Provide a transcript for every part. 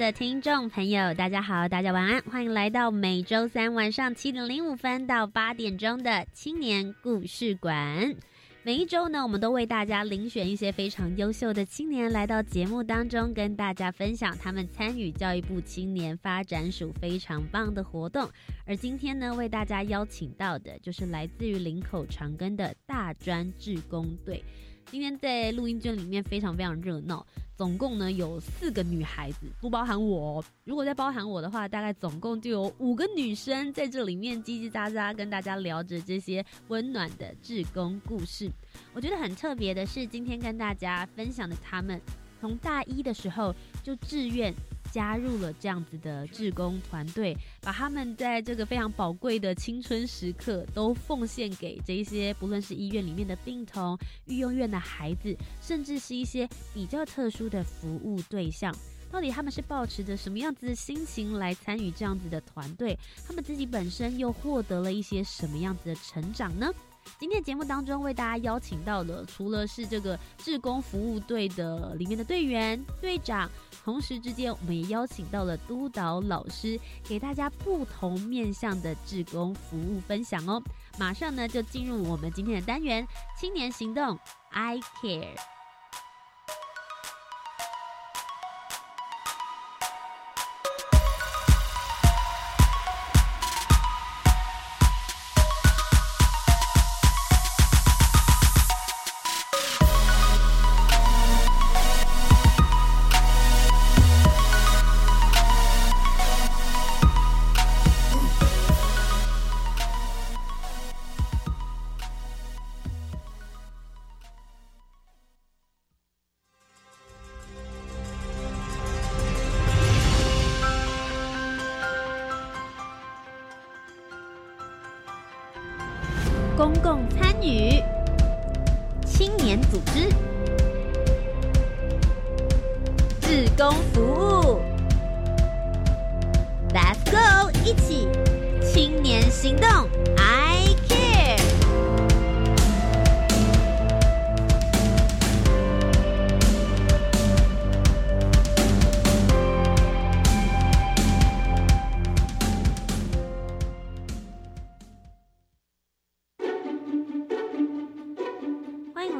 的听众朋友，大家好，大家晚安，欢迎来到每周三晚上七点零五分到八点钟的青年故事馆。每一周呢，我们都为大家遴选一些非常优秀的青年来到节目当中，跟大家分享他们参与教育部青年发展署非常棒的活动。而今天呢，为大家邀请到的就是来自于林口长庚的大专志工队。今天在录音间里面非常非常热闹，总共呢有四个女孩子，不包含我。如果再包含我的话，大概总共就有五个女生在这里面叽叽喳喳跟大家聊着这些温暖的志工故事。我觉得很特别的是，今天跟大家分享的他们，从大一的时候就志愿。加入了这样子的志工团队，把他们在这个非常宝贵的青春时刻都奉献给这一些，不论是医院里面的病童、育幼院的孩子，甚至是一些比较特殊的服务对象。到底他们是抱持着什么样子的心情来参与这样子的团队？他们自己本身又获得了一些什么样子的成长呢？今天节目当中为大家邀请到的，除了是这个志工服务队的里面的队员、队长。同时之间，我们也邀请到了督导老师，给大家不同面向的志工服务分享哦。马上呢，就进入我们今天的单元——青年行动，I Care。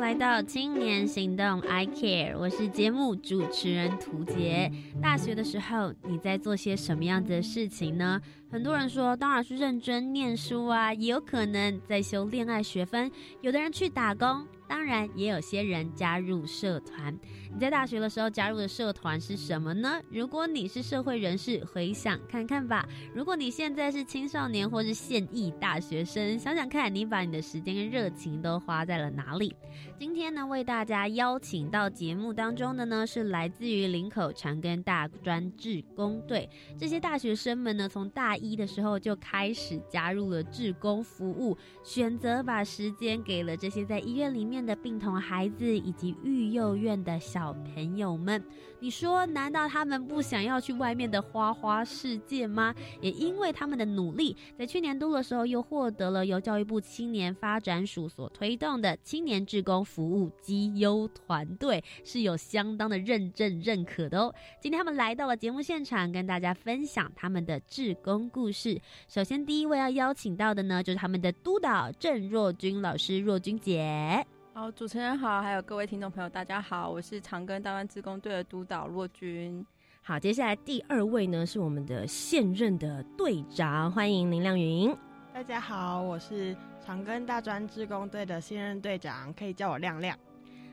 来到青年行动，I care，我是节目主持人涂杰。大学的时候，你在做些什么样的事情呢？很多人说，当然是认真念书啊，也有可能在修恋爱学分，有的人去打工。当然，也有些人加入社团。你在大学的时候加入的社团是什么呢？如果你是社会人士，回想看看吧。如果你现在是青少年或是现役大学生，想想看你把你的时间跟热情都花在了哪里？今天呢，为大家邀请到节目当中的呢，是来自于林口长庚大专志工队。这些大学生们呢，从大一的时候就开始加入了志工服务，选择把时间给了这些在医院里面。的病童孩子以及育幼院的小朋友们，你说难道他们不想要去外面的花花世界吗？也因为他们的努力，在去年度的时候又获得了由教育部青年发展署所推动的青年志工服务绩优团队，是有相当的认证认可的哦。今天他们来到了节目现场，跟大家分享他们的志工故事。首先第一位要邀请到的呢，就是他们的督导郑若君老师，若君姐。好，主持人好，还有各位听众朋友，大家好，我是长庚大湾职工队的督导骆君。好，接下来第二位呢是我们的现任的队长，欢迎林亮云。大家好，我是长庚大专职工队的现任队长，可以叫我亮亮。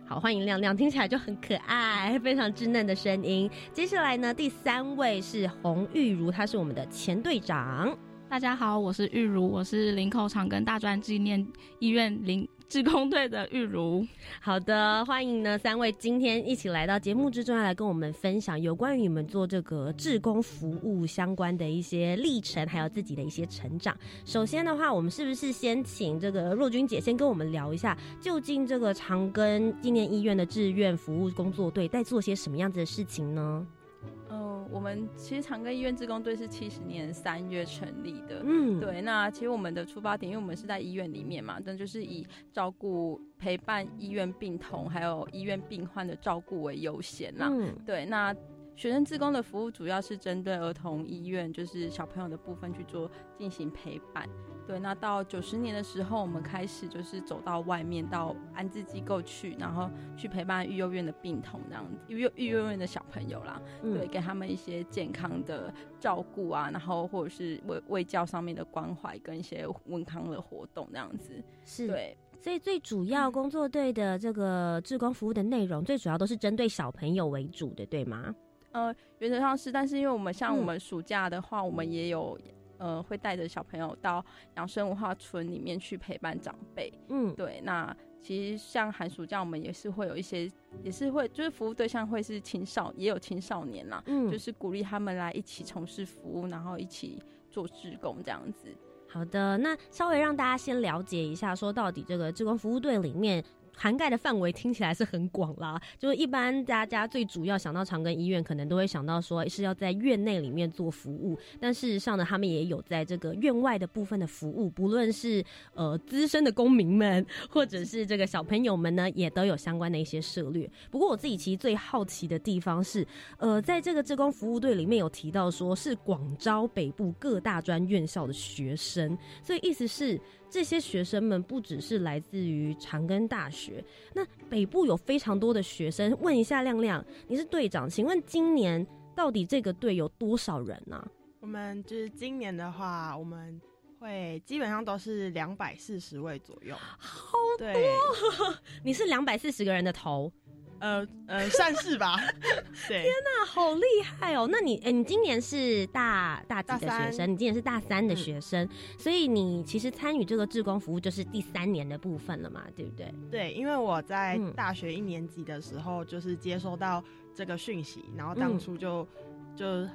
好，欢迎亮亮，听起来就很可爱，非常稚嫩的声音。接下来呢，第三位是洪玉如，她是我们的前队长。大家好，我是玉如，我是林口长庚大专纪念医院林志工队的玉如。好的，欢迎呢三位今天一起来到节目之中，要来跟我们分享有关于你们做这个志工服务相关的一些历程，还有自己的一些成长。首先的话，我们是不是先请这个若君姐先跟我们聊一下，究竟这个长庚纪念医院的志愿服务工作队在做些什么样子的事情呢？嗯，我们其实长庚医院志工队是七十年三月成立的。嗯，对，那其实我们的出发点，因为我们是在医院里面嘛，但就是以照顾、陪伴医院病童还有医院病患的照顾为优先啦。嗯，对，那学生志工的服务主要是针对儿童医院，就是小朋友的部分去做进行陪伴。对，那到九十年的时候，我们开始就是走到外面到安置机构去，然后去陪伴育幼院的病童这样子，育幼育幼院的小朋友啦，嗯对，给他们一些健康的照顾啊，然后或者是卫卫教上面的关怀跟一些温康的活动这样子。是。对，所以最主要工作队的这个志工服务的内容，最主要都是针对小朋友为主的，对吗？呃，原则上是，但是因为我们像嗯我们暑假的话，我们也有呃会带着小朋友到养生文化村里面去陪伴长辈。嗯，对，那其实像寒暑假，我们也是会有一些，也是会就是服务对象会是青少，也有青少年啦，嗯就是鼓励他们来一起从事服务，然后一起做志工这样子。好的，那稍微让大家先了解一下，说到底这个志工服务队里面。涵盖的范围听起来是很广啦，就是一般大家最主要想到长庚医院，可能都会想到说是要在院内里面做服务，但事实上呢，他们也有在这个院外的部分的服务，不论是呃资深的公民们，或者是这个小朋友们呢，也都有相关的一些涉略。不过我自己其实最好奇的地方是，呃，在这个志工服务队里面有提到说是广招北部各大专院校的学生，所以意思是这些学生们不只是来自于长庚大学，那北部有非常多的学生。问一下亮亮，你是队长，请问今年到底这个队有多少人呢、我们就是今年的话，我们会基本上都是两百四十位左右。好多，你是两百四十个人的头，呃呃，算是吧。对，那好厉害哦！那你，哎、你今年是大大几的学生？你今年是大三的嗯学生，所以你其实参与这个志工服务就是第三年的部分了嘛，对不对？对，因为我在嗯大学一年级的时候，就是接收到这个讯息，然后当初就、就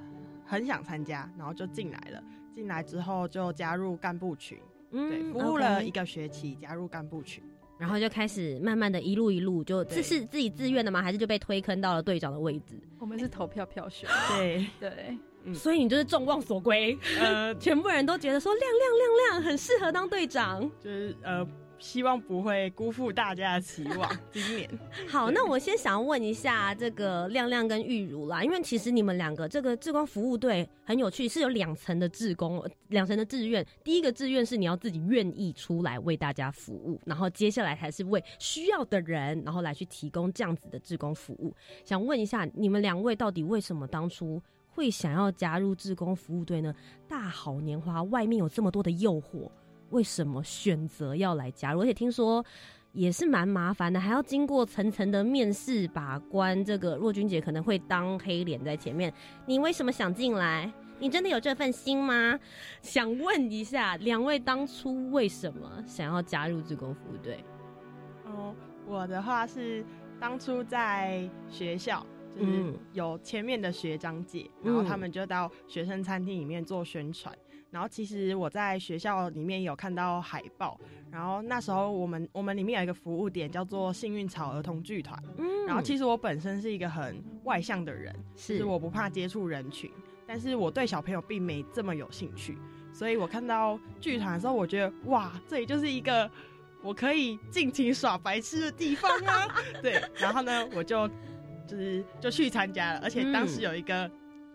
很想参加，然后就进来了。进来之后就加入干部群，嗯对，服务了一个学期，加入干部群。然后就开始慢慢的一路一路就，这是自己自愿的吗？还是就被推坑到了队长的位置？我们是投票票选，对，对，嗯所以你就是众望所归，呃，全部人都觉得说亮亮亮亮很适合当队长。就是呃，希望不会辜负大家的期望。今年，好，那我先想要问一下这个亮亮跟玉茹啦，因为其实你们两个这个志工服务队很有趣，是有两层的志工，两层的志愿。第一个志愿是你要自己愿意出来为大家服务，然后接下来才是为需要的人，然后来去提供这样子的志工服务。想问一下，你们两位到底为什么当初会想要加入志工服务队呢？大好年华，外面有这么多的诱惑，为什么选择要来加入？而且听说也是蛮麻烦的，还要经过层层的面试把关。这个若君姐可能会当黑脸在前面。你为什么想进来？你真的有这份心吗？想问一下，两位当初为什么想要加入自工服务队？哦，我的话是当初在学校，就是嗯有前面的学长姐，嗯然后他们就到学生餐厅里面做宣传。然后其实我在学校里面有看到海报，然后那时候我们我们里面有一个服务点叫做幸运草儿童剧团。嗯然后其实我本身是一个很外向的人，就是是我不怕接触人群，但是我对小朋友并没这么有兴趣，所以我看到剧团的时候，我觉得哇，这里就是一个我可以尽情耍白痴的地方啊！对，然后呢，我就就是就去参加了，而且当时有一个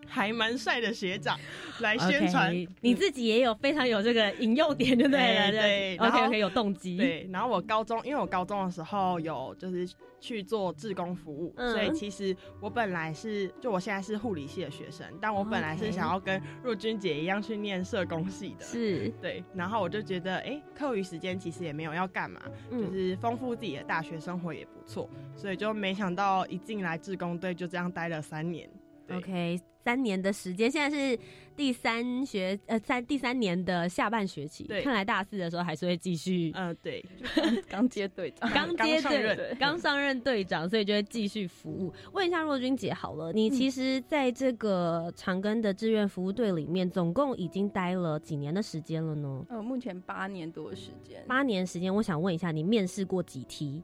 还蛮帅的学长来宣传。你自己也有非常有这个引诱点，对不对？对，OK OK，有动机。对，然后我高中，因为我高中的时候有就是去做志工服务，所以其实我本来是就我现在是护理系的学生，但我本来是想要跟若君姐一样去念社工系的。是，对。然后我就觉得，哎，课余时间其实也没有要干嘛，就是丰富自己的大学生活也不错，所以就没想到一进来志工队就这样待了三年。OK，三年的时间，现在是第三学呃三第三年的下半学期。对，看来大四的时候还是会继续。嗯，对，刚接队长，刚接队，刚上任队长，所以就会继续服务。问一下若君姐好了，你其实在这个长庚的志愿服务队里面，总共已经待了几年的时间了呢？呃，目前八年多的时间。八年时间，我想问一下，你面试过几梯？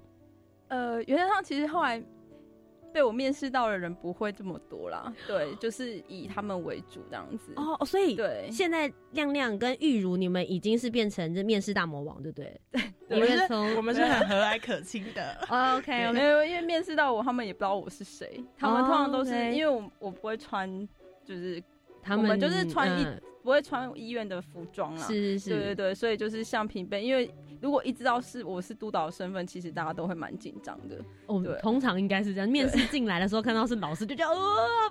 呃，原则上其实后来。被我面试到的人不会这么多啦，对，就是以他们为主这样子。哦，所以对，现在亮亮跟玉如你们已经是变成这面试大魔王，对不对？对，我们是，我们是很和蔼可亲的。OK，没有，因为面试到我，他们也不知道我是谁，他们通常都是因为我我不会穿，就是他们就是穿一。不会穿医院的服装啦，是是是，对对对，所以就是像平辈，因为如果一知道是我是督导身份，其实大家都会蛮紧张的。哦，通常应该是这样，面试进来的时候看到是老师，就叫呃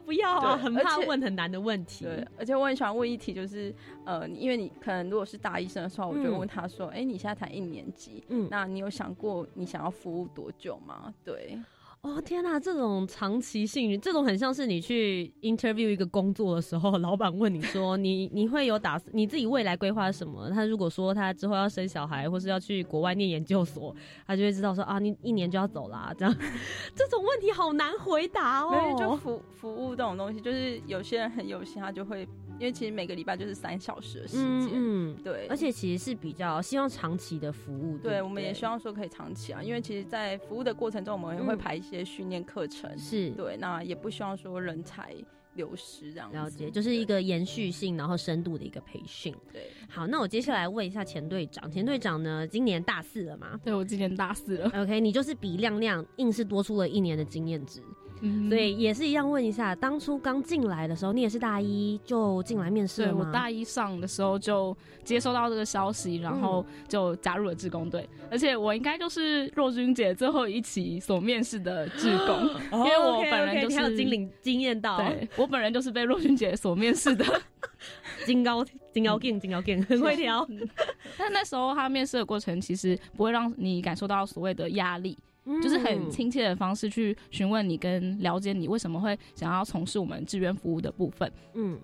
不要啊，很怕问很难的问题。对，而且我很喜欢问一题，就是呃，因为你可能如果是大医生的时候，我就问他说，哎，你现在才一年级，嗯，那你有想过你想要服务多久吗？对。哦天哪，这种长期性，这种很像是你去 interview 一个工作的时候，老板问你说你你会有打你自己未来规划什么？他如果说他之后要生小孩，或是要去国外念研究所，他就会知道说啊，你一年就要走啦。这样 这种问题好难回答哦。就服服务这种东西，就是有些人很有心，他就会。因为其实每个礼拜就是三小时的时间，嗯，对，而且其实是比较希望长期的服务，对，我们也希望说可以长期啊，因为其实，在服务的过程中，我们也会排一些训练课程，是对，那也不希望说人才流失这样，了解，就是一个延续性然后深度的一个培训，对。好，那我接下来问一下钱队长，钱队长呢，今年大四了吗？对我今年大四了，OK，你就是比亮亮硬是多出了一年的经验值。所以也是一样，问一下，当初刚进来的时候，你也是大一就进来面试了吗？我大一上的时候就接收到这个消息，然后就加入了志工队。而且我应该就是若君姐最后一期所面试的志工，因为我本人就是有经历经验到，对我本人就是被若君姐所面试的 金高金高劲金高劲，很会挑。但那时候他面试的过程其实不会让你感受到所谓的压力。就是很亲切的方式去询问你跟了解你为什么会想要从事我们志愿服务的部分。嗯，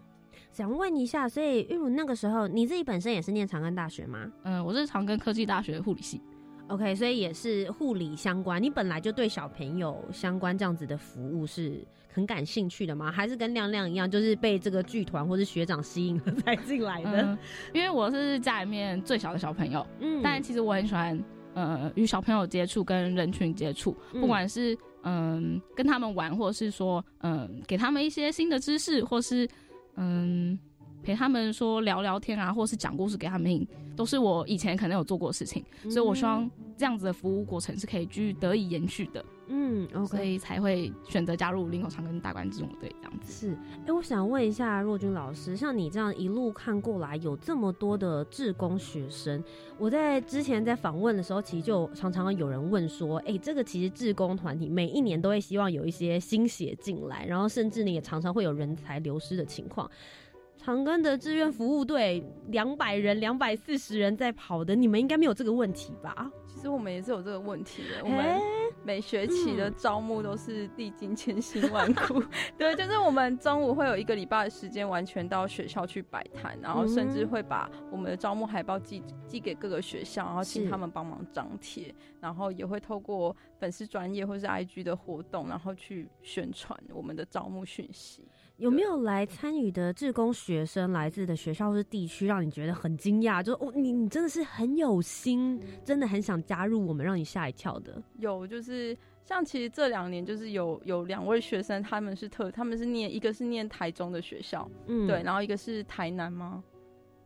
想问一下，所以玉如那个时候你自己本身也是念长庚大学吗？嗯，我是长庚科技大学护理系。OK，所以也是护理相关。你本来就对小朋友相关这样子的服务是很感兴趣的吗？还是跟亮亮一样，就是被这个剧团或是学长吸引了才进来的？因为我是家里面最小的小朋友，嗯，但其实我很喜欢。呃，与小朋友接触，跟人群接触，不管是嗯跟他们玩，或者是说嗯给他们一些新的知识，或是嗯陪他们说聊聊天啊，或是讲故事给他们听，都是我以前可能有做过的事情，所以我希望这样子的服务过程是可以继续得以延续的。嗯，OK，所以才会选择加入林口长跟大关这种队这样子。是，哎，我想问一下若君老师，像你这样一路看过来，有这么多的志工学生，我在之前在访问的时候，其实就常常有人问说，哎，这个其实志工团体每一年都会希望有一些新血进来，然后甚至呢也常常会有人才流失的情况。长庚的志愿服务队两百人、两百四十人在跑的，你们应该没有这个问题吧？其实我们也是有这个问题的。我们每学期的招募都是历经千辛万苦。对，就是我们中午会有一个礼拜的时间，完全到学校去摆摊，然后甚至会把我们的招募海报寄寄给各个学校，然后请他们帮忙张贴，然后也会透过粉丝专业或是 IG 的活动，然后去宣传我们的招募讯息。有没有来参与的志工学生来自的学校或是地区，让你觉得很惊讶？就哦，你你真的是很有心，真的很想加入我们，让你吓一跳的。有，就是像其实这两年，就是有有两位学生，他们是特，他们是念一个是念台中的学校，嗯，对，然后一个是台南吗？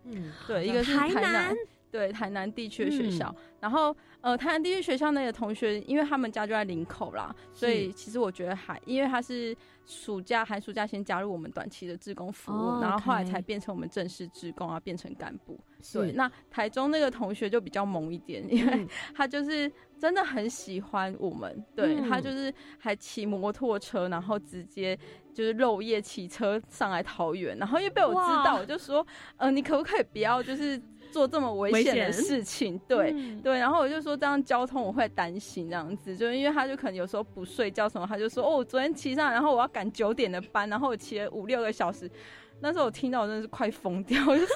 嗯，对，一个是台南。对，台南地区的学校。然后呃，台南地区学校那个同学，因为他们家就在林口啦，所以其实我觉得还，因为他是暑假寒暑假先加入我们短期的志工服务，然后后来才变成我们正式志工啊，变成干部。对，那台中那个同学就比较猛一点，因为他就是真的很喜欢我们，对他就是还骑摩托车，然后直接就是漏夜骑车上来桃园，然后又被我知道，我就说，呃，你可不可以不要就是做这么危险的事情？对对，然后我就说这样交通我会担心这样子，就因为他就可能有时候不睡觉什么，他就说，哦，我昨天骑上，然后我要赶九点的班，然后我骑了五六个小时。那时候我听到我真的是快疯掉，我就说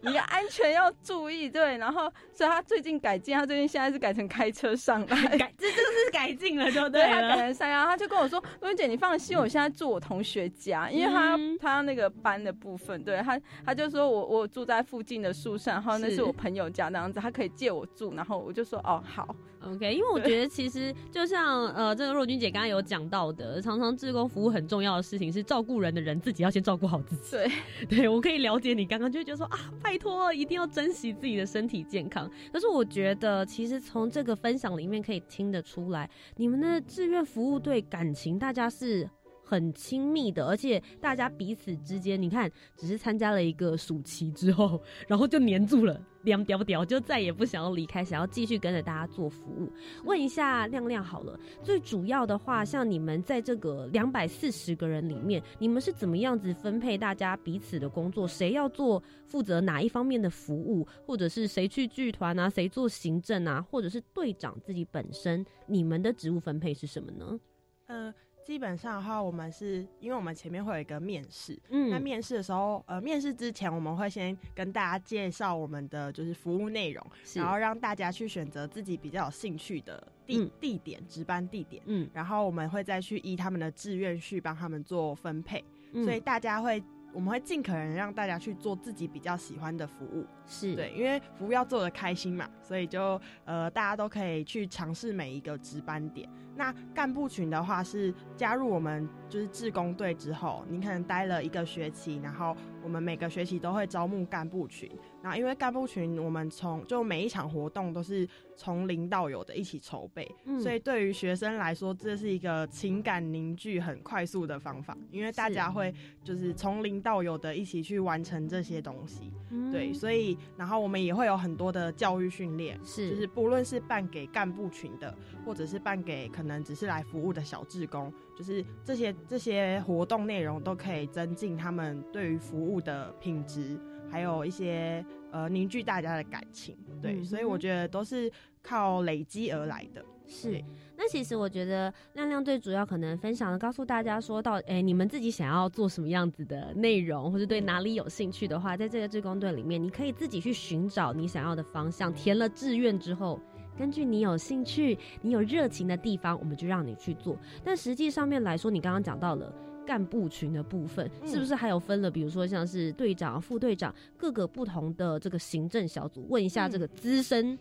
你安全要注意，对。然后，所以他最近改进，他最近现在是改成开车上来，改这就是改进了，就对他改成上，然后他就跟我说：“陆云姐，你放心，我现在住我同学家，因为他他那个班的部分，对他他就说我我住在附近的宿舍，然后那是我朋友家那样子，他可以借我住。然后我就说哦好。” OK，因为我觉得其实就像呃，这个若君姐刚刚有讲到的，常常志工服务很重要的事情是照顾人的人自己要先照顾好自己。对，对我可以了解你刚刚就觉得说啊，拜托一定要珍惜自己的身体健康。可是我觉得其实从这个分享里面可以听得出来，你们的志愿服务对感情大家是。很亲密的，而且大家彼此之间，你看，只是参加了一个暑期之后，然后就黏住了，凉屌屌，就再也不想要离开，想要继续跟着大家做服务。问一下亮亮好了，最主要的话，像你们在这个两百四十个人里面，你们是怎么样子分配大家彼此的工作？谁要做负责哪一方面的服务，或者是谁去剧团啊，谁做行政啊，或者是队长自己本身，你们的职务分配是什么呢？呃。基本上的话，我们是因为我们前面会有一个面试，嗯，那面试的时候，呃，面试之前我们会先跟大家介绍我们的就是服务内容，然后让大家去选择自己比较有兴趣的地地点值班地点，嗯，然后我们会再去依他们的志愿去帮他们做分配，所以大家会。我们会尽可能让大家去做自己比较喜欢的服务，是对，因为服务要做的开心嘛，所以就呃大家都可以去尝试每一个值班点。那干部群的话是加入我们就是志工队之后，你可能待了一个学期，然后我们每个学期都会招募干部群。然后因为干部群我们从就每一场活动都是从零到有的一起筹备，所以对于学生来说这是一个情感凝聚很快速的方法，因为大家会就是从零到有的一起去完成这些东西，对，所以然后我们也会有很多的教育训练，是就是不论是办给干部群的，或者是办给可能只是来服务的小志工，就是这些这些活动内容都可以增进他们对于服务的品质。还有一些呃凝聚大家的感情，对，所以我觉得都是靠累积而来的。是，那其实我觉得亮亮最主要可能分享的，告诉大家说到，哎，你们自己想要做什么样子的内容，或者对哪里有兴趣的话，在这个志工队里面，你可以自己去寻找你想要的方向。填了志愿之后，根据你有兴趣、你有热情的地方，我们就让你去做。但实际上面来说，你刚刚讲到了。干部群的部分是不是还有分了？比如说像是队长、副队长各个不同的这个行政小组。问一下这个资深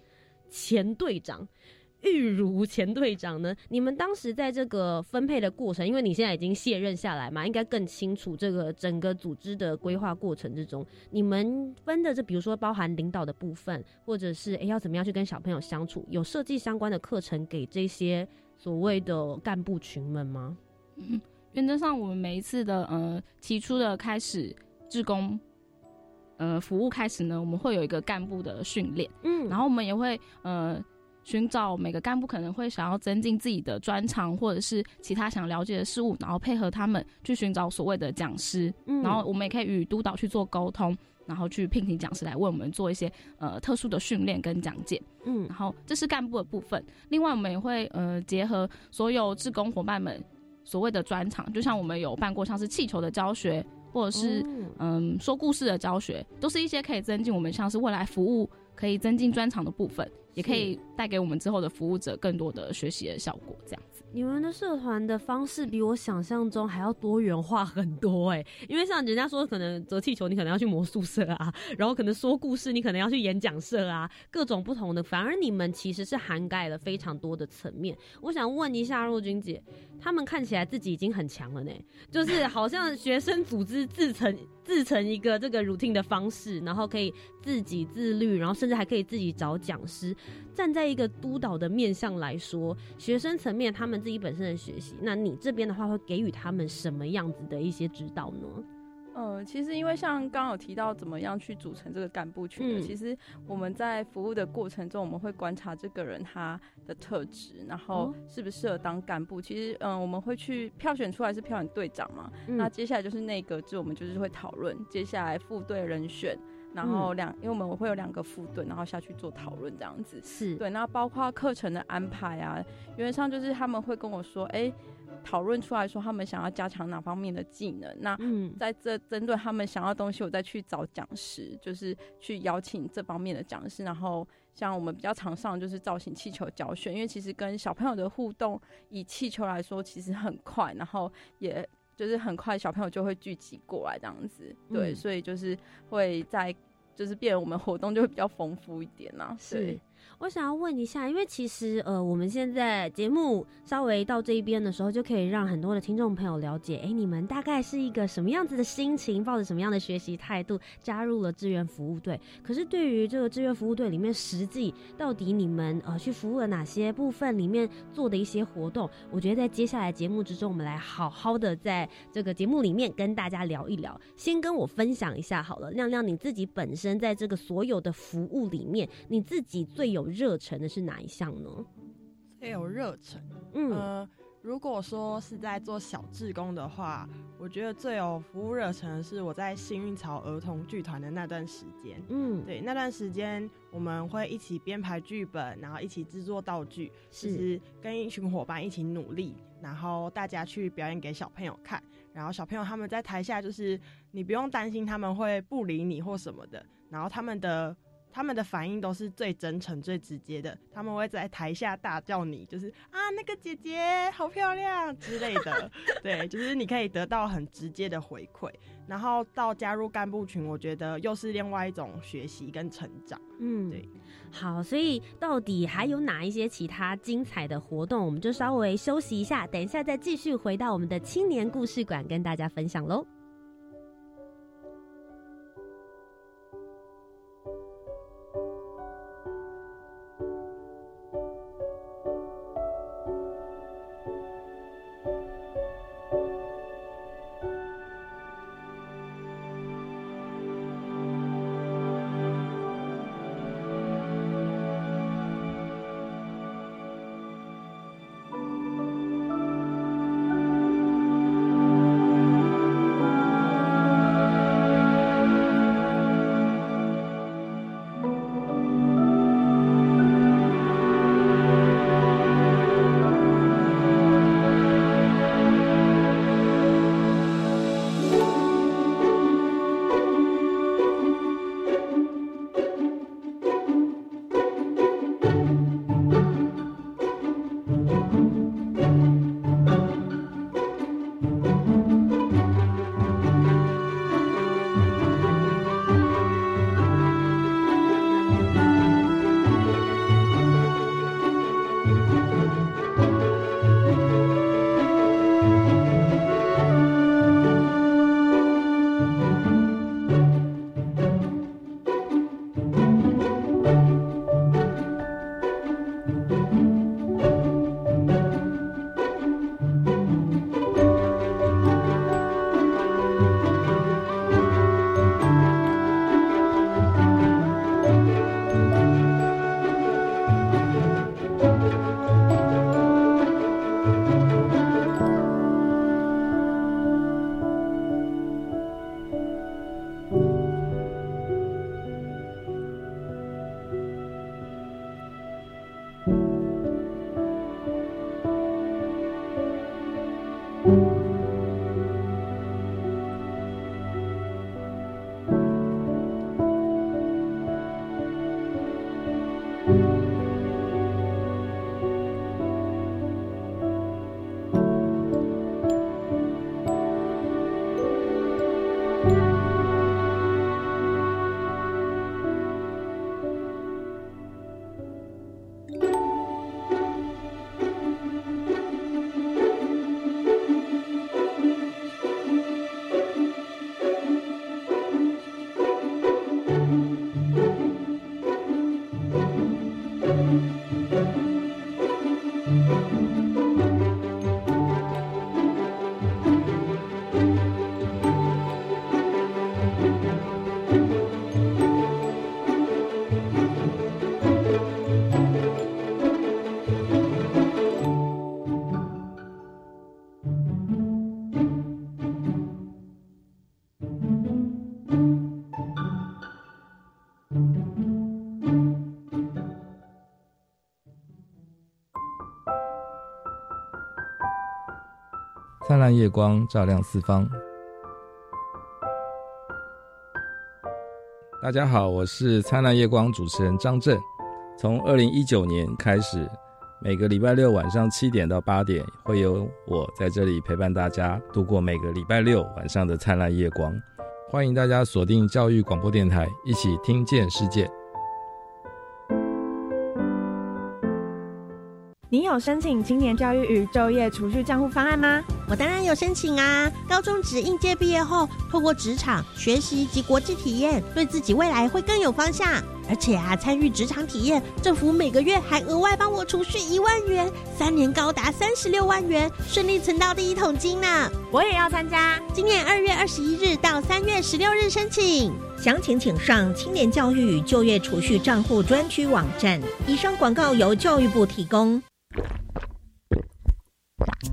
前队长玉如前队长呢？你们当时在这个分配的过程，因为你现在已经卸任下来嘛，应该更清楚这个整个组织的规划过程之中，你们分的这比如说包含领导的部分，或者是诶要怎么样去跟小朋友相处，有设计相关的课程给这些所谓的干部群们吗？嗯。原则上，我们每一次的呃提出的开始，志工呃服务开始呢，我们会有一个干部的训练，嗯，然后我们也会呃寻找每个干部可能会想要增进自己的专长或者是其他想了解的事物，然后配合他们去寻找所谓的讲师，嗯，然后我们也可以与督导去做沟通，然后去聘请讲师来为我们做一些呃特殊的训练跟讲解，嗯，然后这是干部的部分，另外我们也会呃结合所有志工伙伴们。所谓的专场，就像我们有办过像是气球的教学，或者是嗯说故事的教学，都是一些可以增进我们像是未来服务可以增进专场的部分，也可以带给我们之后的服务者更多的学习的效果，这样子。你们的社团的方式比我想象中还要多元化很多哎，因为像人家说，可能折气球你可能要去魔术社啊，然后可能说故事你可能要去演讲社啊，各种不同的。反而你们其实是涵盖了非常多的层面。我想问一下若君姐，他们看起来自己已经很强了呢，就是好像学生组织自成。自成一个这个 routine 的方式，然后可以自己自律，然后甚至还可以自己找讲师。站在一个督导的面向来说，学生层面他们自己本身的学习，那你这边的话会给予他们什么样子的一些指导呢？呃，其实因为像刚刚有提到怎么样去组成这个干部群的，其实我们在服务的过程中，我们会观察这个人他的特质，然后适不适合当干部。其实，嗯，我们会去票选出来是票选队长嘛，那接下来就是内阁制，我们就是会讨论接下来副队人选，然后两，因为我们会有两个副队，然后下去做讨论这样子。是对，那包括课程的安排啊，原则上就是他们会跟我说，哎。讨论出来说他们想要加强哪方面的技能，那在这针对他们想要东西，我再去找讲师，就是去邀请这方面的讲师。然后像我们比较常上就是造型气球教学，因为其实跟小朋友的互动，以气球来说其实很快，然后也就是很快小朋友就会聚集过来这样子。对，所以就是会在就是变我们活动就会比较丰富一点呐。是。我想要问一下，因为其实呃，我们现在节目稍微到这一边的时候，就可以让很多的听众朋友了解，哎，你们大概是一个什么样子的心情，抱着什么样的学习态度加入了志愿服务队。可是对于这个志愿服务队里面，实际到底你们呃去服务了哪些部分，里面做的一些活动，我觉得在接下来节目之中，我们来好好的在这个节目里面跟大家聊一聊。先跟我分享一下好了，亮亮你自己本身在这个所有的服务里面，你自己最有热忱的是哪一项呢？最有热忱，嗯，如果说是在做小志工的话，我觉得最有服务热忱的是我在幸运草儿童剧团的那段时间。嗯，对，那段时间我们会一起编排剧本，然后一起制作道具，是跟一群伙伴一起努力，然后大家去表演给小朋友看，然后小朋友他们在台下就是你不用担心他们会不理你或什么的，然后他们的。他们的反应都是最真诚、最直接的。他们会在台下大叫你，就是啊，那个姐姐好漂亮之类的。对，就是你可以得到很直接的回馈。然后到加入干部群，我觉得又是另外一种学习跟成长。嗯，对。好，所以到底还有哪一些其他精彩的活动？我们就稍微休息一下，等一下再继续回到我们的青年故事馆，跟大家分享喽。灿烂夜光照亮四方。大家好，我是灿烂夜光主持人张震。从二零一九年开始，每个礼拜六晚上七点到八点，会有我在这里陪伴大家度过每个礼拜六晚上的灿烂夜光。欢迎大家锁定教育广播电台，一起听见世界。你有申请青年教育与就业储蓄账户方案吗？我当然有申请啊！高中职应届毕业后，透过职场学习及国际体验，对自己未来会更有方向。而且啊，参与职场体验，政府每个月还额外帮我储蓄一万元，三年高达三十六万元，顺利存到第一桶金呢！我也要参加，今年二月二十一日到三月十六日申请，详情请上青年教育与就业储蓄账户专区网站。以上广告由教育部提供。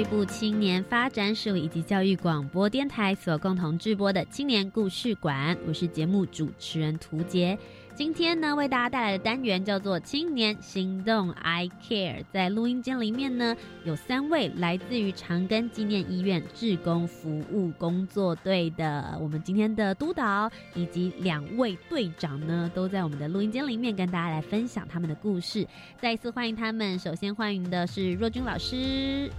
育部青年发展署以及教育广播电台所共同制播的青年故事馆，我是节目主持人涂杰。今天呢，为大家带来的单元叫做“青年行动 I Care”。在录音间里面呢，有三位来自于长庚纪念医院志工服务工作队的我们今天的督导，以及两位队长呢，都在我们的录音间里面跟大家来分享他们的故事。再一次欢迎他们。首先欢迎的是若君老师。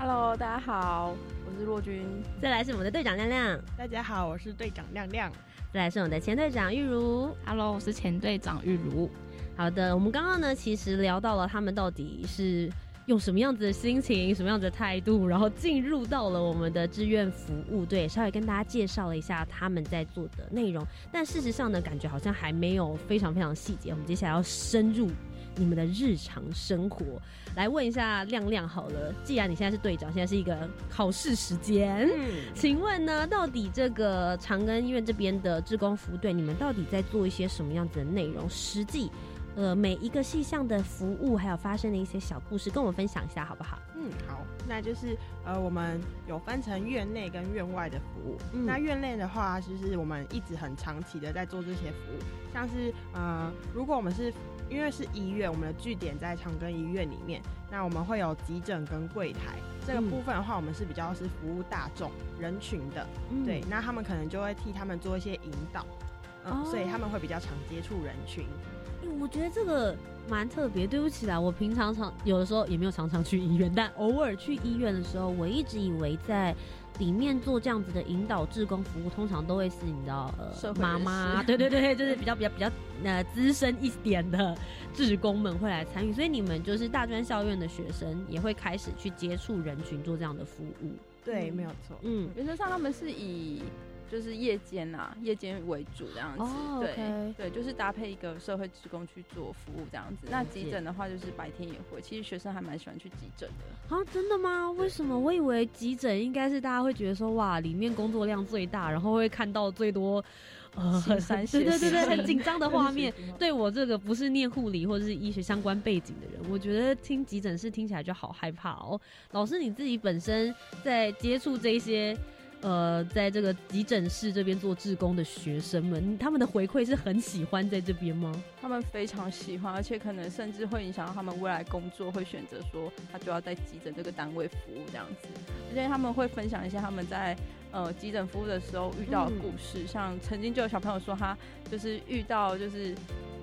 Hello，大家好，我是若君。再来是我们的队长亮亮。大家好，我是队长亮亮。再来是我们的前队长玉如。Hello，我是前队长玉如。好的，我们刚刚呢，其实聊到了他们到底是用什么样子的心情、什么样子的态度，然后进入到了我们的志愿服务队，稍微跟大家介绍了一下他们在做的内容。但事实上呢，感觉好像还没有非常非常细节。我们接下来要深入。你们的日常生活，来问一下亮亮好了。既然你现在是队长，现在是一个考试时间，请问呢，到底这个长庚医院这边的志工服务队，你们到底在做一些什么样子的内容？实际，呃，每一个细项的服务，还有发生的一些小故事，跟我们分享一下好不好？嗯，好，那就是呃，我们有分成院内跟院外的服务。那院内的话，就是我们一直很长期的在做这些服务，像是呃，如果我们是因为是医院，我们的据点在长庚医院里面，那我们会有急诊跟柜台这个部分的话，我们是比较是服务大众人群的，对，那他们可能就会替他们做一些引导，嗯，所以他们会比较常接触人群。我觉得这个蛮特别。对不起啦，我平常常有的时候也没有常常去医院，但偶尔去医院的时候，我一直以为在。里面做这样子的引导志工服务，通常都会是你知道，呃，妈妈，对对对，就是比较比较比较呃资深一点的志工们会来参与，所以你们就是大专校院的学生也会开始去接触人群做这样的服务。对，没有错。嗯，原则上他们是以。就是夜间呐，夜间为主这样子，对对，就是搭配一个社会职工去做服务这样子。那急诊的话，就是白天也会。其实学生还蛮喜欢去急诊的啊，真的吗？为什么？我以为急诊应该是大家会觉得说，哇，里面工作量最大，然后会看到最多。心酸血对对对对，很紧张的画面。对我这个不是念护理或者是医学相关背景的人，我觉得听急诊室听起来就好害怕哦。老师你自己本身在接触这些。呃，在这个急诊室这边做志工的学生们，他们的回馈是很喜欢在这边吗？他们非常喜欢，而且可能甚至会影响到他们未来工作，会选择说他就要在急诊这个单位服务这样子。而且他们会分享一些他们在呃急诊服务的时候遇到的故事，像曾经就有小朋友说他就是遇到就是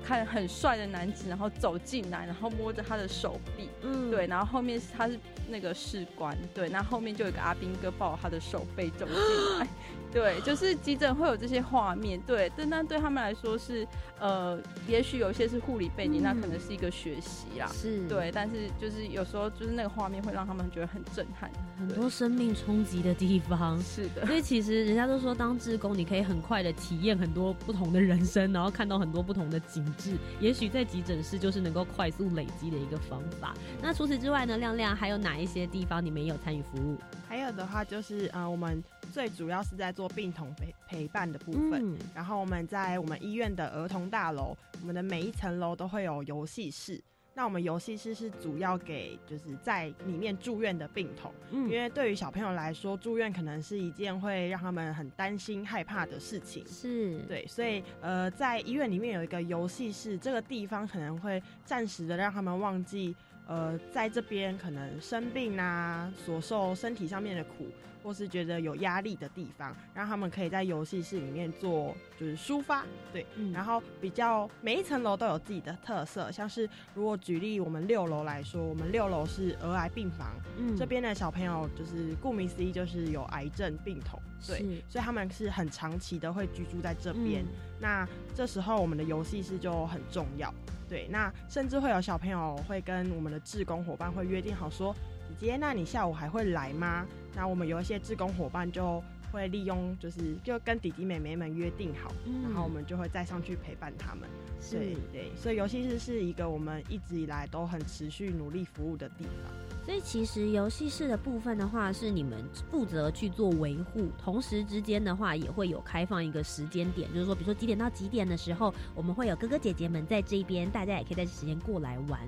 看很帅的男子，然后走进来，然后摸着他的手臂，嗯，对，然后后面他是。那个士官，对，那后面就有个阿兵哥抱他的手背走进来，对，就是急诊会有这些画面，对，但那对他们来说是，呃，也许有些是护理背景，那可能是一个学习啦，是对，但是就是有时候就是那个画面会让他们觉得很震撼，很多生命冲击的地方，是的，所以其实人家都说当志工，你可以很快的体验很多不同的人生，然后看到很多不同的景致，也许在急诊室就是能够快速累积的一个方法。那除此之外呢，亮亮还有哪？一些地方你们有参与服务？还有的话就是，呃，我们最主要是在做病童陪陪伴的部分。然后我们在我们医院的儿童大楼，我们的每一层楼都会有游戏室。那我们游戏室是主要给就是在里面住院的病童，因为对于小朋友来说，住院可能是一件会让他们很担心害怕的事情。是对，所以呃，在医院里面有一个游戏室，这个地方可能会暂时的让他们忘记。呃，在这边可能生病啊，所受身体上面的苦，或是觉得有压力的地方，让他们可以在游戏室里面做就是抒发，对。然后比较每一层楼都有自己的特色，像是如果举例我们六楼来说，我们六楼是儿癌病房，嗯，这边的小朋友就是顾名思义就是有癌症病童，对，所以他们是很长期的会居住在这边。那这时候我们的游戏室就很重要。对，那甚至会有小朋友会跟我们的志工伙伴会约定好说，姐姐，那你下午还会来吗？那我们有一些志工伙伴就会利用，就是就跟弟弟妹妹们约定好，然后我们就会再上去陪伴他们。对对，所以游戏室是一个我们一直以来都很持续努力服务的地方。所以其实游戏室的部分的话，是你们负责去做维护，同时之间的话也会有开放一个时间点，就是说，比如说几点到几点的时候，我们会有哥哥姐姐们在这边，大家也可以在这时间过来玩。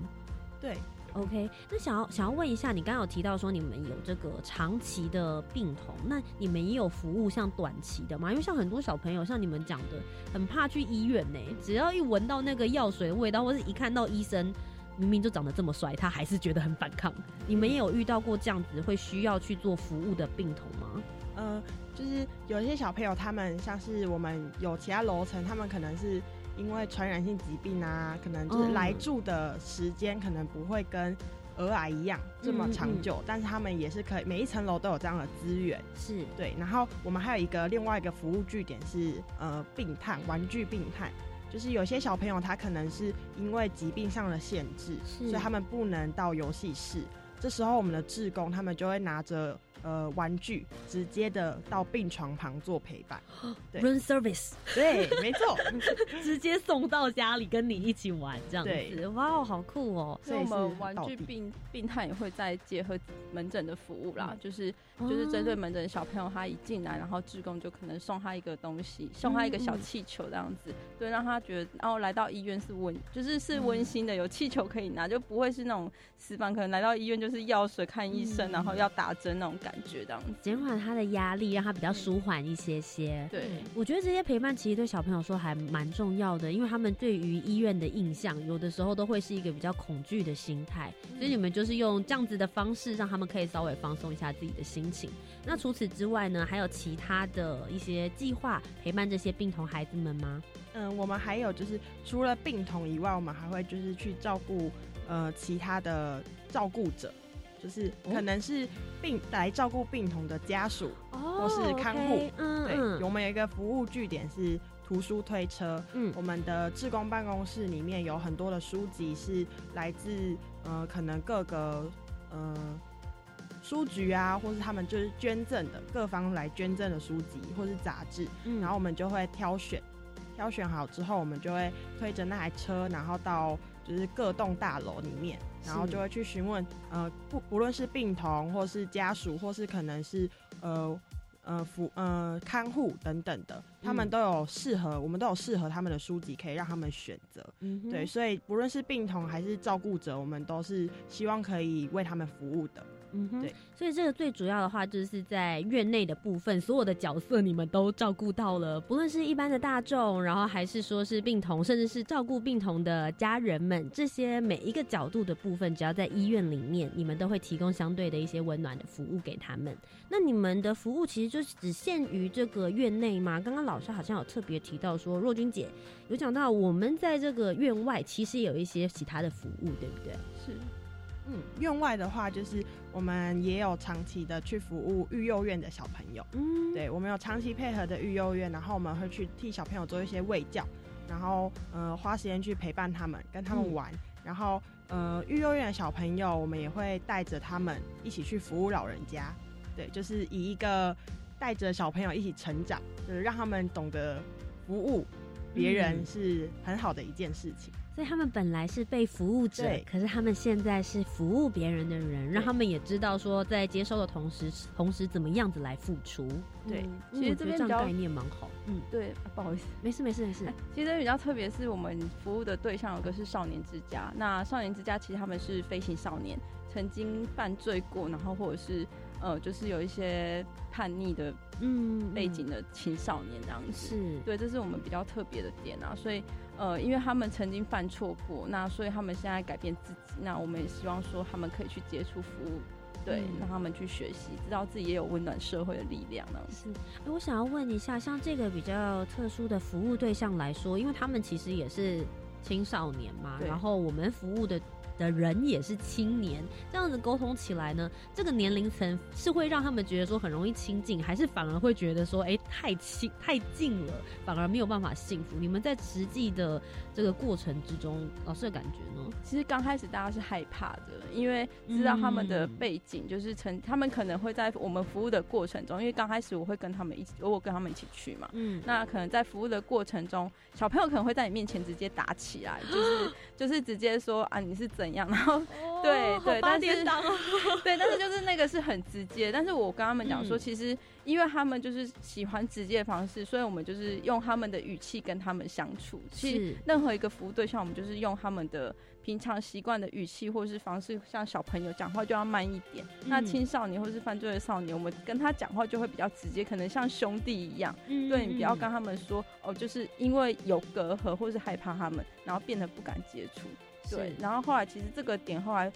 对，OK。那想要想要问一下，你刚刚有提到说你们有这个长期的病童，那你们也有服务像短期的吗？因为像很多小朋友，像你们讲的，很怕去医院呢，只要一闻到那个药水的味道，或是一看到医生。明明就长得这么帅，他还是觉得很反抗。你们也有遇到过这样子会需要去做服务的病童吗？呃，就是有一些小朋友，他们像是我们有其他楼层，他们可能是因为传染性疾病啊，可能就是来住的时间可能不会跟儿癌一样这么长久，但是他们也是可以每一层楼都有这样的资源，是对。然后我们还有一个另外一个服务据点是呃病探玩具病探。就是有些小朋友他可能是因为疾病上的限制，所以他们不能到游戏室。这时候我们的志工他们就会拿着。呃，玩具直接的到病床旁做陪伴。对，room service，对，没错，直接送到家里跟你一起玩这样子，哇哦，好酷哦！所以我们玩具病病探也会再结合门诊的服务啦，就是就是针对门诊小朋友，他一进来，然后志工就可能送他一个东西，送他一个小气球这样子，对，让他觉得然后来到医院是温，就是是温馨的，有气球可以拿，就不会是那种死板，可能来到医院就是药水、看医生，然后要打针那种。感觉这样子，减缓他的压力，让他比较舒缓一些些。对，我觉得这些陪伴其实对小朋友说还蛮重要的，因为他们对于医院的印象，有的时候都会是一个比较恐惧的心态。所以你们就是用这样子的方式，让他们可以稍微放松一下自己的心情。那除此之外呢，还有其他的一些计划陪伴这些病童孩子们吗？嗯，我们还有就是除了病童以外，我们还会就是去照顾呃其他的照顾者。就是可能是病来照顾病童的家属，或是看护。嗯对，我们有一个服务据点是图书推车。嗯，我们的志工办公室里面有很多的书籍是来自呃可能各个呃书局啊，或是他们就是捐赠的各方来捐赠的书籍或是杂志。嗯，然后我们就会挑选，挑选好之后，我们就会推着那台车，然后到就是各栋大楼里面。然后就会去询问，呃，不不论是病童，或是家属，或是可能是呃呃服呃看护等等的，他们都有适合，我们都有适合他们的书籍可以让他们选择。嗯，对，所以不论是病童还是照顾者，我们都是希望可以为他们服务的。嗯哼，对，所以这个最主要的话，就是在院内的部分，所有的角色你们都照顾到了，不论是一般的大众，然后还是说是病童，甚至是照顾病童的家人们，这些每一个角度的部分，只要在医院里面，你们都会提供相对的一些温暖的服务给他们。那你们的服务其实就是只限于这个院内吗？刚刚老师好像有特别提到说，若君姐有讲到，我们在这个院外其实有一些其他的服务，对不对？是。嗯，院外的话，就是我们也有长期的去服务育幼院的小朋友。嗯，对，我们有长期配合的育幼院，然后我们会去替小朋友做一些喂教，然后呃花时间去陪伴他们，跟他们玩。然后呃育幼院的小朋友，我们也会带着他们一起去服务老人家。对，就是以一个带着小朋友一起成长，就是让他们懂得服务别人是很好的一件事情。所以他们本来是被服务者，可是他们现在是服务别人的人，让他们也知道说，在接收的同时，同时怎么样子来付出。对，其实这边概念蛮好。嗯，对，不好意思，没事没事没事。其实比较特别是我们服务的对象有个是少年之家，那少年之家其实他们是飞行少年，曾经犯罪过，然后或者是。呃，就是有一些叛逆的嗯背景的青少年这样子，是对，这是我们比较特别的点啊。所以呃，因为他们曾经犯错过，那所以他们现在改变自己，那我们也希望说他们可以去接触服务，对，让他们去学习，知道自己也有温暖社会的力量呢。是，我想要问一下，像这个比较特殊的服务对象来说，因为他们其实也是青少年嘛，然后我们服务的。的人也是青年，这样子沟通起来呢，这个年龄层是会让他们觉得说很容易亲近，还是反而会觉得说，哎，太亲太近了，反而没有办法幸福？你们在实际的这个过程之中，老师的感觉呢？其实刚开始大家是害怕的，因为知道他们的背景，就是成他们可能会在我们服务的过程中，因为刚开始我会跟他们一起，我跟他们一起去嘛，嗯，那可能在服务的过程中，小朋友可能会在你面前直接打起来，就是 就是直接说啊，你是怎？怎样？然后 对对，但是 对，但是就是那个是很直接。但是我跟他们讲说，其实因为他们就是喜欢直接的方式，所以我们就是用他们的语气跟他们相处。其实任何一个服务对象，我们就是用他们的平常习惯的语气或者是方式，像小朋友讲话就要慢一点。那青少年或是犯罪的少年，我们跟他讲话就会比较直接，可能像兄弟一样。嗯对你不要跟他们说哦，就是因为有隔阂或是害怕他们，然后变得不敢接触。对，然后后来其实这个点后来，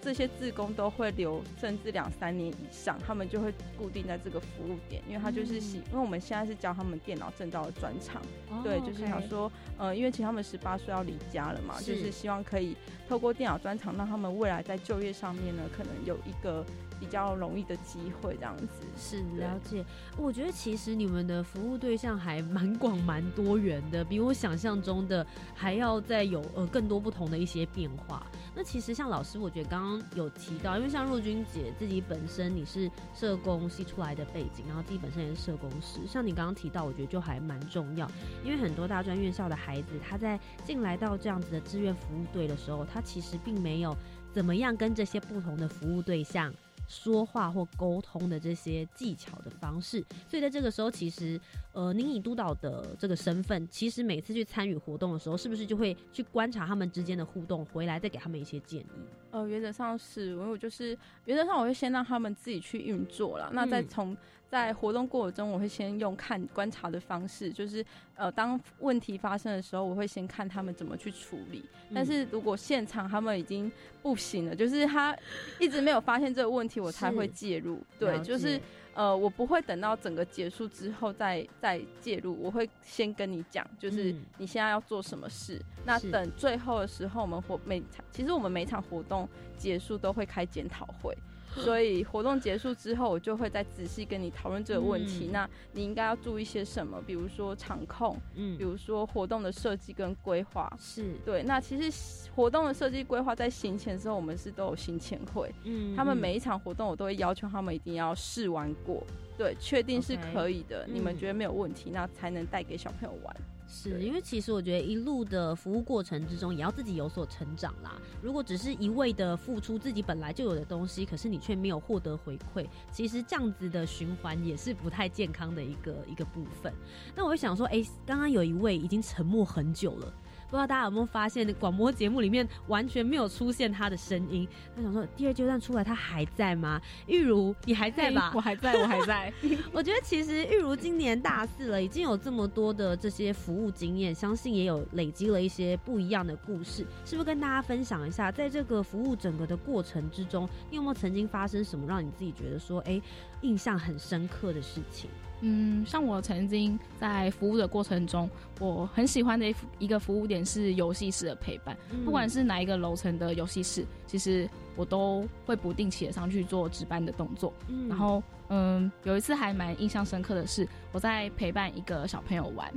这些志工都会留，甚至两三年以上，他们就会固定在这个服务点，因为他就是喜，因为我们现在是教他们电脑证照的专长，对，就是想说，呃，因为其实他们十八岁要离家了嘛，就是。希望可以透过电脑专场，让他们未来在就业上面呢，可能有一个。比较容易的机会，这样子是了解。我觉得其实你们的服务对象还蛮广、蛮多元的，比我想象中的还要再有呃更多不同的一些变化。那其实像老师，我觉得刚刚有提到，因为像若君姐自己本身你是社工系出来的背景，然后自己本身也是社工师，像你刚刚提到，我觉得就还蛮重要。因为很多大专院校的孩子，他在进来到这样子的志愿服务队的时候，他其实并没有怎么样跟这些不同的服务对象。说话或沟通的这些技巧的方式，所以在这个时候，其实，呃，您以督导的这个身份，其实每次去参与活动的时候，是不是就会去观察他们之间的互动，回来再给他们一些建议？呃，原则上是，因为我就是原则上我会先让他们自己去运作了，那再从。在活动过程中，我会先用看观察的方式，就是呃，当问题发生的时候，我会先看他们怎么去处理。但是如果现场他们已经不行了，就是他一直没有发现这个问题，我才会介入。对，就是呃，我不会等到整个结束之后再再介入，我会先跟你讲，就是你现在要做什么事。那等最后的时候，我们活每场其实我们每场活动结束都会开检讨会。所以活动结束之后，我就会再仔细跟你讨论这个问题。那你应该要注意些什么？比如说场控，嗯，比如说活动的设计跟规划，是对。那其实活动的设计规划在行前之后，我们是都有行前会，嗯，他们每一场活动我都会要求他们一定要试玩过，对，确定是可以的，你们觉得没有问题，那才能带给小朋友玩。是因为其实我觉得一路的服务过程之中，也要自己有所成长啦。如果只是一味的付出自己本来就有的东西，可是你却没有获得回馈，其实这样子的循环也是不太健康的一个一个部分。那我会想说，哎，刚刚有一位已经沉默很久了。不知道大家有没有发现，广播节目里面完全没有出现他的声音。他想说，第二阶段出来，他还在吗？玉如，你还在吧？我还在，我还在。我觉得其实玉如今年大四了，已经有这么多的这些服务经验，相信也有累积了一些不一样的故事。是不是跟大家分享一下，在这个服务整个的过程之中，你有没有曾经发生什么让你自己觉得说，哎，印象很深刻的事情？嗯，像我曾经在服务的过程中，我很喜欢的一一个服务点是游戏室的陪伴。不管是哪一个楼层的游戏室，其实我都会不定期的上去做值班的动作。然后，嗯，有一次还蛮印象深刻的是，我在陪伴一个小朋友玩，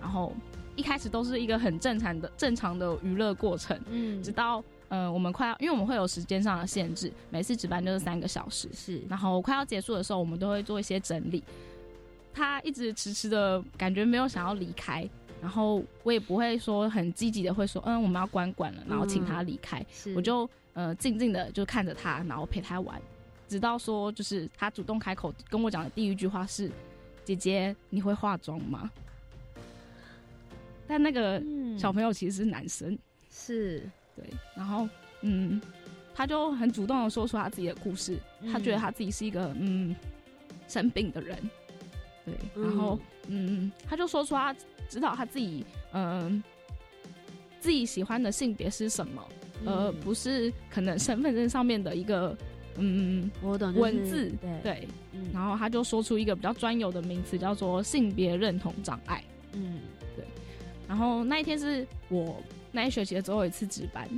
然后一开始都是一个很正常的正常的娱乐过程。嗯，直到嗯我们快要，因为我们会有时间上的限制，每次值班就是三个小时。是，然后快要结束的时候，我们都会做一些整理。他一直迟迟的感觉没有想要离开，然后我也不会说很积极的会说，嗯，我们要关馆了，然后请他离开。我就呃静静的就看着他，然后陪他玩，直到说就是他主动开口跟我讲的第一句话是：“姐姐，你会化妆吗？”但那个小朋友其实是男生，是对，然后嗯，他就很主动的说出他自己的故事，他觉得他自己是一个嗯生病的人。对，然后嗯，他就说出他知道他自己嗯自己喜欢的性别是什么，而不是可能身份证上面的一个嗯我懂文字对。对，然后他就说出一个比较专有的名词叫做性别认同障碍，嗯。对，然后那一天是我那一学期的最后一次值班，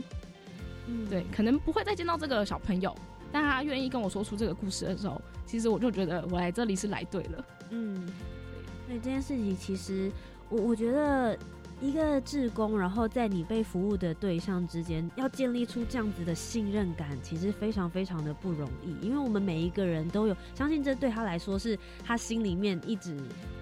嗯。对，可能不会再见到这个小朋友，但他愿意跟我说出这个故事的时候，其实我就觉得我来这里是来对了。嗯，对，那这件事情其实，我我觉得一个志工，然后在你被服务的对象之间，要建立出这样子的信任感，其实非常非常的不容易。因为我们每一个人都有，相信这对他来说是他心里面一直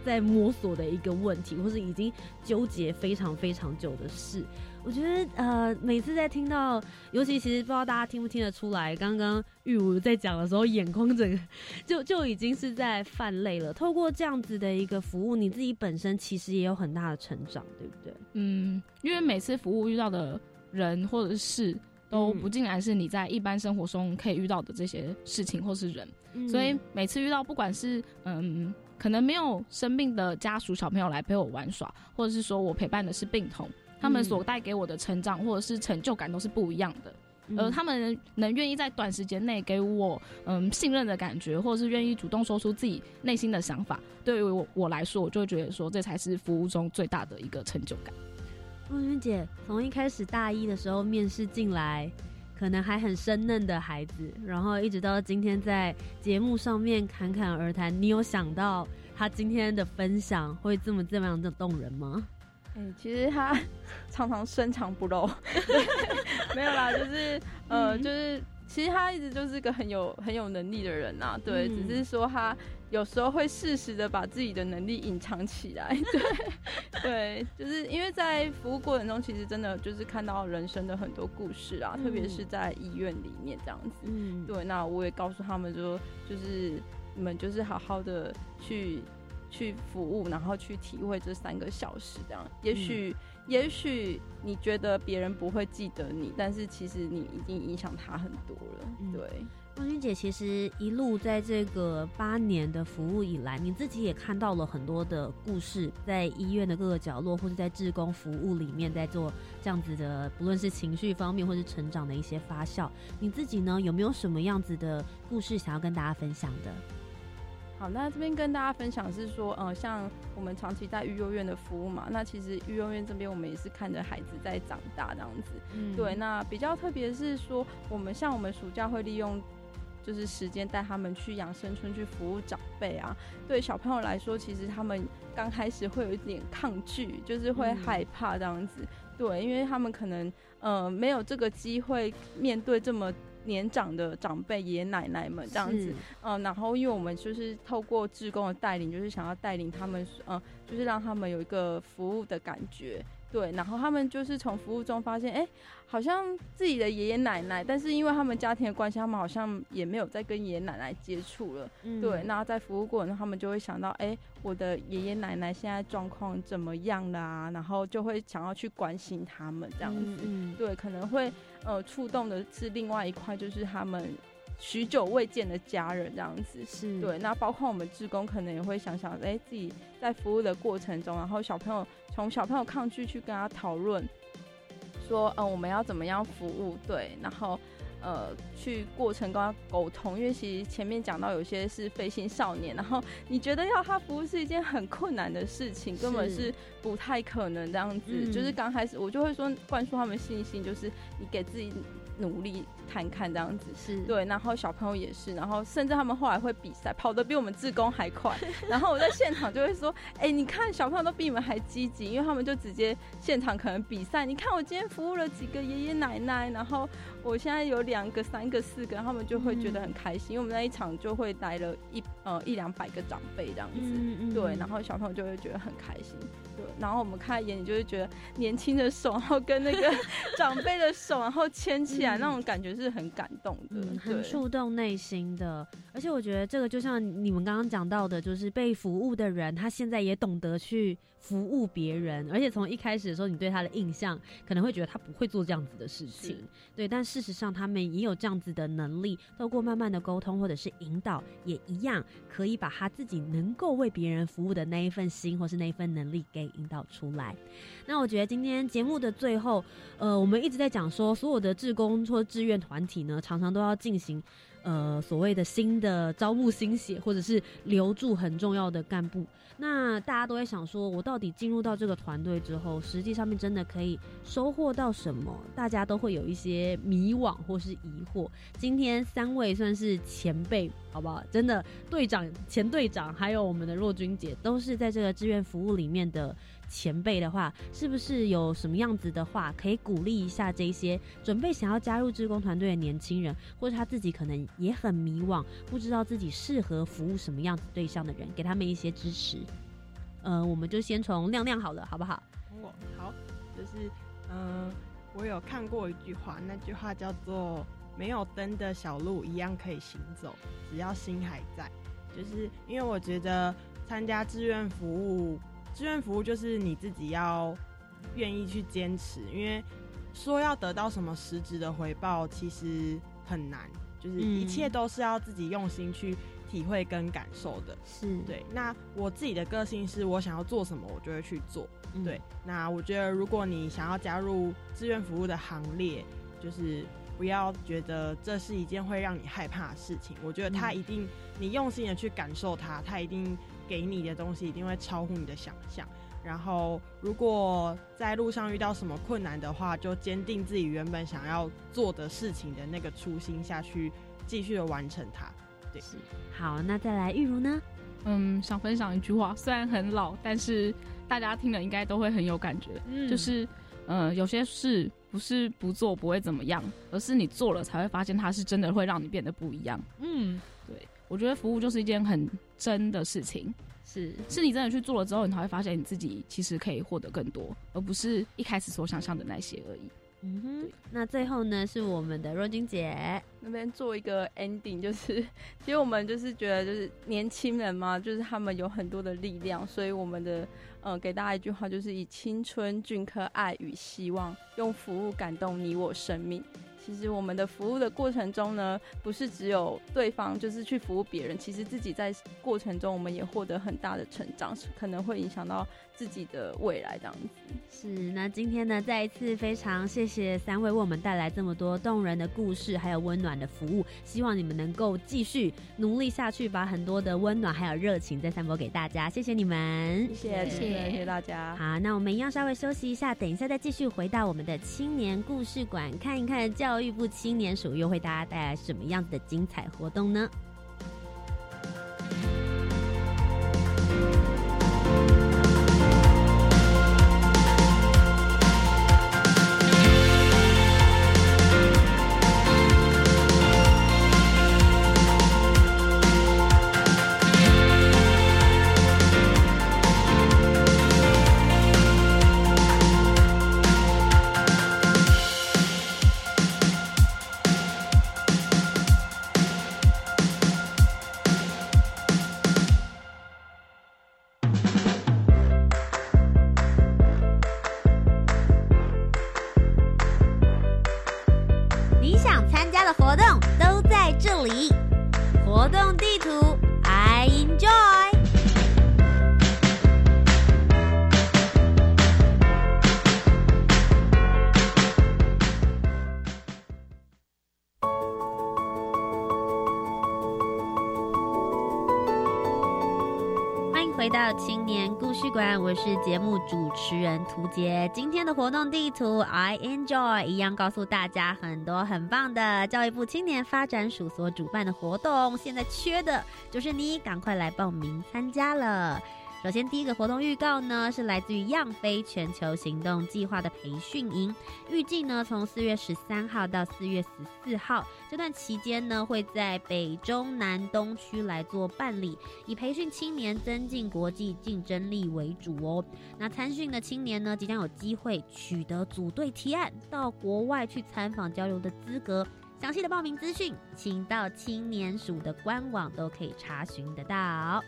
在摸索的一个问题，或是已经纠结非常非常久的事。我觉得呃，每次在听到，尤其其实不知道大家听不听得出来，刚刚玉茹在讲的时候，眼眶整个就就已经是在泛泪了。透过这样子的一个服务，你自己本身其实也有很大的成长，对不对？嗯，因为每次服务遇到的人或者是事，都不尽然是你在一般生活中可以遇到的这些事情或是人，所以每次遇到不管是嗯，可能没有生病的家属小朋友来陪我玩耍，或者是说我陪伴的是病童。他们所带给我的成长或者是成就感都是不一样的，而他们能愿意在短时间内给我嗯信任的感觉，或者是愿意主动说出自己内心的想法，对于我我来说，我就会觉得说这才是服务中最大的一个成就感。陆云姐从一开始大一的时候面试进来，可能还很生嫩的孩子，然后一直到今天在节目上面侃侃而谈，你有想到他今天的分享会这么这么样的动人吗？嗯，其实他 常常深藏不露，没有啦，就是呃，就是其实他一直就是个很有很有能力的人呐，对，只是说他有时候会适时的把自己的能力隐藏起来，对，对，就是因为在服务过程中，其实真的就是看到人生的很多故事啊，特别是在医院里面这样子，嗯，对，那我也告诉他们说，就是你们就是好好的去。去服务，然后去体会这三个小时，这样，也许，也许你觉得别人不会记得你，但是其实你已经影响他很多了。对，光君姐，其实一路在这个八年的服务以来，你自己也看到了很多的故事，在医院的各个角落，或者在志工服务里面，在做这样子的，不论是情绪方面，或是成长的一些发酵。你自己呢，有没有什么样子的故事想要跟大家分享的？好，那这边跟大家分享是说，呃，像我们长期在育幼院的服务嘛，那其实育幼院这边我们也是看着孩子在长大这样子。嗯，对，那比较特别是说，我们像我们暑假会利用就是时间带他们去养生村去服务长辈啊。对小朋友来说，其实他们刚开始会有一点抗拒，就是会害怕这样子。对，因为他们可能呃没有这个机会面对这么。年长的长辈爷爷奶奶们这样子，嗯，然后因为我们就是透过志工的带领，就是想要带领他们，嗯，就是让他们有一个服务的感觉。对，然后他们就是从服务中发现，哎，好像自己的爷爷奶奶，但是因为他们家庭的关系，他们好像也没有再跟爷爷奶奶接触了。对，那在服务过程中，他们就会想到，哎，我的爷爷奶奶现在状况怎么样啦？然后就会想要去关心他们这样子。对，可能会呃触动的是另外一块，就是他们。许久未见的家人这样子是对，那包括我们职工可能也会想想，哎，自己在服务的过程中，然后小朋友从小朋友抗拒去跟他讨论，说，嗯，我们要怎么样服务？对，然后呃，去过程跟他沟通，因为其实前面讲到有些是飞行少年，然后你觉得要他服务是一件很困难的事情，根本是不太可能这样子。就是刚开始我就会说灌输他们信心，就是你给自己。努力看看这样子是对，然后小朋友也是，然后甚至他们后来会比赛，跑得比我们志工还快。然后我在现场就会说：“哎，你看小朋友都比你们还积极，因为他们就直接现场可能比赛。你看我今天服务了几个爷爷奶奶，然后我现在有两个、三个、四个，他们就会觉得很开心。因为我们那一场就会来了一呃一两百个长辈这样子，对，然后小朋友就会觉得很开心。对，然后我们看眼里就会觉得年轻的手，然后跟那个 长辈的手，然后牵起来，那种感觉是很感动的，很触动内心的。而且我觉得这个就像你们刚刚讲到的，就是被服务的人，他现在也懂得去服务别人。而且从一开始的时候，你对他的印象可能会觉得他不会做这样子的事情，对。但事实上，他们也有这样子的能力，透过慢慢的沟通或者是引导，也一样可以把他自己能够为别人服务的那一份心，或是那一份能力给。引导出来，那我觉得今天节目的最后，呃，我们一直在讲说，所有的志工或志愿团体呢，常常都要进行。呃，所谓的新的招募新血，或者是留住很重要的干部，那大家都在想说，我到底进入到这个团队之后，实际上面真的可以收获到什么？大家都会有一些迷惘或是疑惑。今天三位算是前辈，好不好？真的，队长、前队长，还有我们的若君姐，都是在这个志愿服务里面的。前辈的话，是不是有什么样子的话可以鼓励一下这些准备想要加入志工团队的年轻人，或者他自己可能也很迷惘，不知道自己适合服务什么样子对象的人，给他们一些支持。呃，我们就先从亮亮好了，好不好？我，好，就是嗯，我有看过一句话，那句话叫做“没有灯的小路一样可以行走，只要心还在”。就是因为我觉得参加志愿服务。志愿服务就是你自己要愿意去坚持，因为说要得到什么实质的回报其实很难，就是一切都是要自己用心去体会跟感受的。是对。那我自己的个性是我想要做什么，我就会去做。对。那我觉得如果你想要加入志愿服务的行列，就是不要觉得这是一件会让你害怕的事情。我觉得他一定，你用心的去感受它，他一定。给你的东西一定会超乎你的想象。然后，如果在路上遇到什么困难的话，就坚定自己原本想要做的事情的那个初心下去，继续的完成它。对，好，那再来玉如呢？嗯，想分享一句话，虽然很老，但是大家听了应该都会很有感觉。嗯，就是，嗯，有些事不是不做不会怎么样，而是你做了才会发现它是真的会让你变得不一样。嗯，对。我觉得服务就是一件很真的事情，是是你真的去做了之后，你才会发现你自己其实可以获得更多，而不是一开始所想象的那些而已。嗯哼，那最后呢，是我们的若君姐。那边做一个 ending，就是其实我们就是觉得就是年轻人嘛，就是他们有很多的力量，所以我们的呃给大家一句话，就是以青春镌刻爱与希望，用服务感动你我生命。其实我们的服务的过程中呢，不是只有对方就是去服务别人，其实自己在过程中我们也获得很大的成长，可能会影响到自己的未来这样子。是，那今天呢，再一次非常谢谢三位为我们带来这么多动人的故事，还有温暖的服务。希望你们能够继续努力下去，把很多的温暖还有热情再散播给大家。谢谢你们，谢谢谢谢大家。好，那我们一样稍微休息一下，等一下再继续回到我们的青年故事馆，看一看教。教育部青年署又会大家带来什么样子的精彩活动呢？回到青年故事馆，我是节目主持人涂杰。今天的活动地图 I enjoy 一样告诉大家很多很棒的教育部青年发展署所主办的活动，现在缺的就是你，赶快来报名参加了。首先，第一个活动预告呢，是来自于样飞全球行动计划的培训营，预计呢从四月十三号到四月十四号这段期间呢，会在北中南东区来做办理，以培训青年增进国际竞争力为主哦。那参训的青年呢，即将有机会取得组队提案到国外去参访交流的资格。详细的报名资讯，请到青年署的官网都可以查询得到。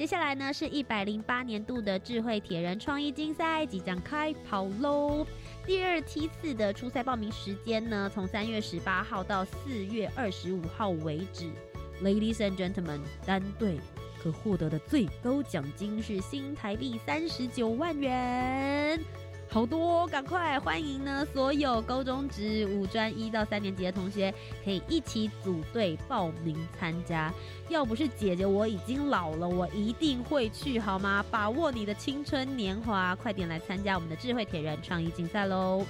接下来呢，是一百零八年度的智慧铁人创意竞赛即将开跑喽！第二梯次的初赛报名时间呢，从三月十八号到四月二十五号为止。Ladies and gentlemen，单队可获得的最高奖金是新台币三十九万元。好多，赶快欢迎呢！所有高中职、五专一到三年级的同学，可以一起组队报名参加。要不是姐姐我已经老了，我一定会去，好吗？把握你的青春年华，快点来参加我们的智慧铁人创意竞赛喽！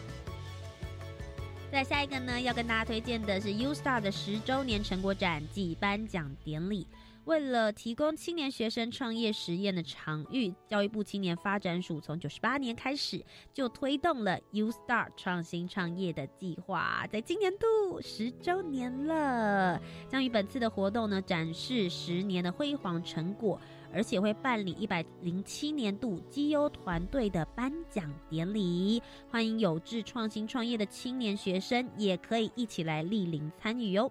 再下一个呢，要跟大家推荐的是 U Star 的十周年成果展暨颁奖典礼。为了提供青年学生创业实验的场域，教育部青年发展署从九十八年开始就推动了 U Star 创新创业的计划，在今年度十周年了，将于本次的活动呢展示十年的辉煌成果，而且会办理一百零七年度绩优团队的颁奖典礼，欢迎有志创新创业的青年学生也可以一起来莅临参与哟。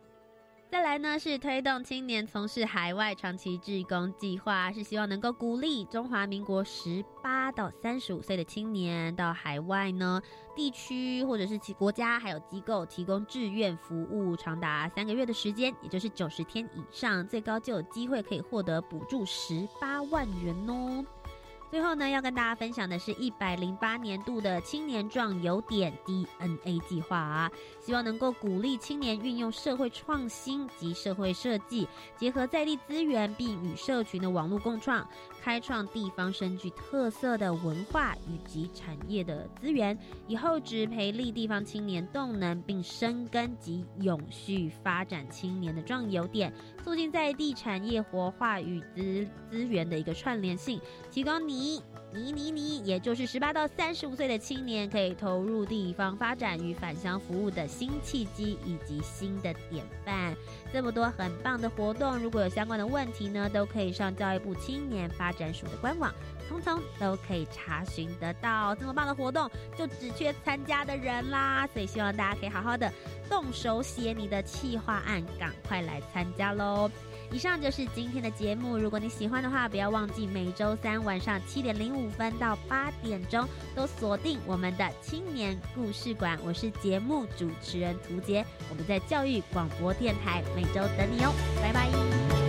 再来呢，是推动青年从事海外长期志工计划，是希望能够鼓励中华民国十八到三十五岁的青年到海外呢地区或者是其国家还有机构提供志愿服务，长达三个月的时间，也就是九十天以上，最高就有机会可以获得补助十八万元哦。最后呢，要跟大家分享的是一百零八年度的青年壮有点 DNA 计划啊，希望能够鼓励青年运用社会创新及社会设计，结合在地资源，并与社群的网络共创。开创地方深具特色的文化以及产业的资源，以后只培力地方青年动能，并深耕及永续发展青年的壮游点，促进在地产业活化与资资源的一个串联性，提高你。你你你，也就是十八到三十五岁的青年，可以投入地方发展与返乡服务的新契机以及新的典范。这么多很棒的活动，如果有相关的问题呢，都可以上教育部青年发展署的官网，通通都可以查询得到。这么棒的活动，就只缺参加的人啦，所以希望大家可以好好的动手写你的企划案，赶快来参加喽。以上就是今天的节目。如果你喜欢的话，不要忘记每周三晚上七点零五分到八点钟都锁定我们的青年故事馆。我是节目主持人涂杰，我们在教育广播电台每周等你哦，拜拜。